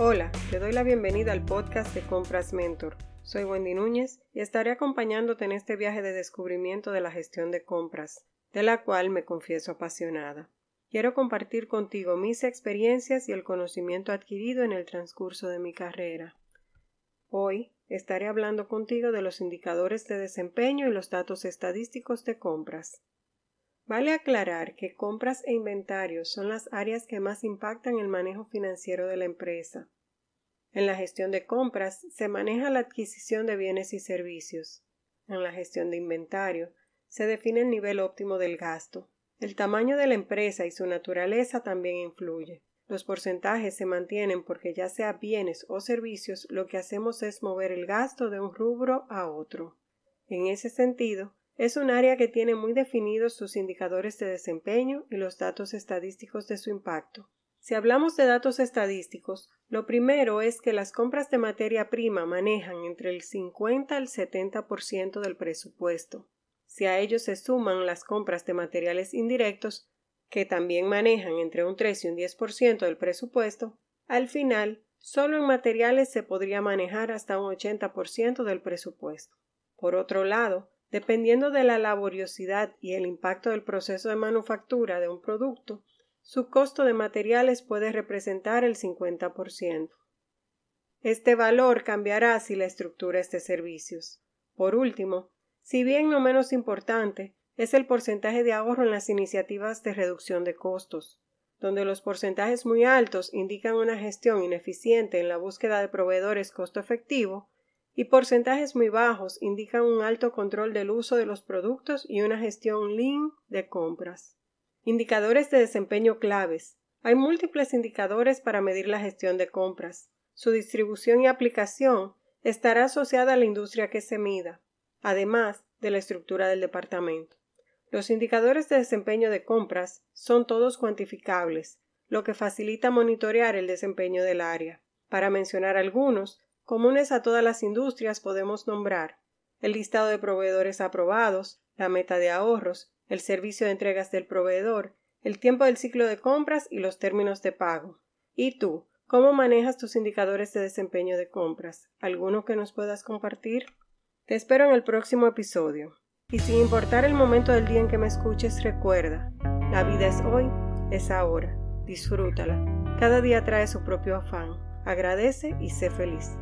Hola, te doy la bienvenida al podcast de Compras Mentor. Soy Wendy Núñez y estaré acompañándote en este viaje de descubrimiento de la gestión de compras, de la cual me confieso apasionada. Quiero compartir contigo mis experiencias y el conocimiento adquirido en el transcurso de mi carrera. Hoy estaré hablando contigo de los indicadores de desempeño y los datos estadísticos de compras. Vale aclarar que compras e inventarios son las áreas que más impactan el manejo financiero de la empresa. En la gestión de compras se maneja la adquisición de bienes y servicios. En la gestión de inventario se define el nivel óptimo del gasto. El tamaño de la empresa y su naturaleza también influye. Los porcentajes se mantienen porque ya sea bienes o servicios, lo que hacemos es mover el gasto de un rubro a otro. En ese sentido, es un área que tiene muy definidos sus indicadores de desempeño y los datos estadísticos de su impacto. Si hablamos de datos estadísticos, lo primero es que las compras de materia prima manejan entre el 50 al 70% del presupuesto. Si a ello se suman las compras de materiales indirectos, que también manejan entre un 3 y un 10% del presupuesto, al final, solo en materiales se podría manejar hasta un 80% del presupuesto. Por otro lado, Dependiendo de la laboriosidad y el impacto del proceso de manufactura de un producto, su costo de materiales puede representar el 50%. Este valor cambiará si la estructura es de servicios. Por último, si bien no menos importante, es el porcentaje de ahorro en las iniciativas de reducción de costos, donde los porcentajes muy altos indican una gestión ineficiente en la búsqueda de proveedores costo efectivo y porcentajes muy bajos indican un alto control del uso de los productos y una gestión lean de compras. Indicadores de desempeño claves. Hay múltiples indicadores para medir la gestión de compras. Su distribución y aplicación estará asociada a la industria que se mida, además de la estructura del departamento. Los indicadores de desempeño de compras son todos cuantificables, lo que facilita monitorear el desempeño del área. Para mencionar algunos, Comunes a todas las industrias podemos nombrar el listado de proveedores aprobados, la meta de ahorros, el servicio de entregas del proveedor, el tiempo del ciclo de compras y los términos de pago. ¿Y tú? ¿Cómo manejas tus indicadores de desempeño de compras? ¿Alguno que nos puedas compartir? Te espero en el próximo episodio. Y sin importar el momento del día en que me escuches, recuerda, la vida es hoy, es ahora. Disfrútala. Cada día trae su propio afán. Agradece y sé feliz.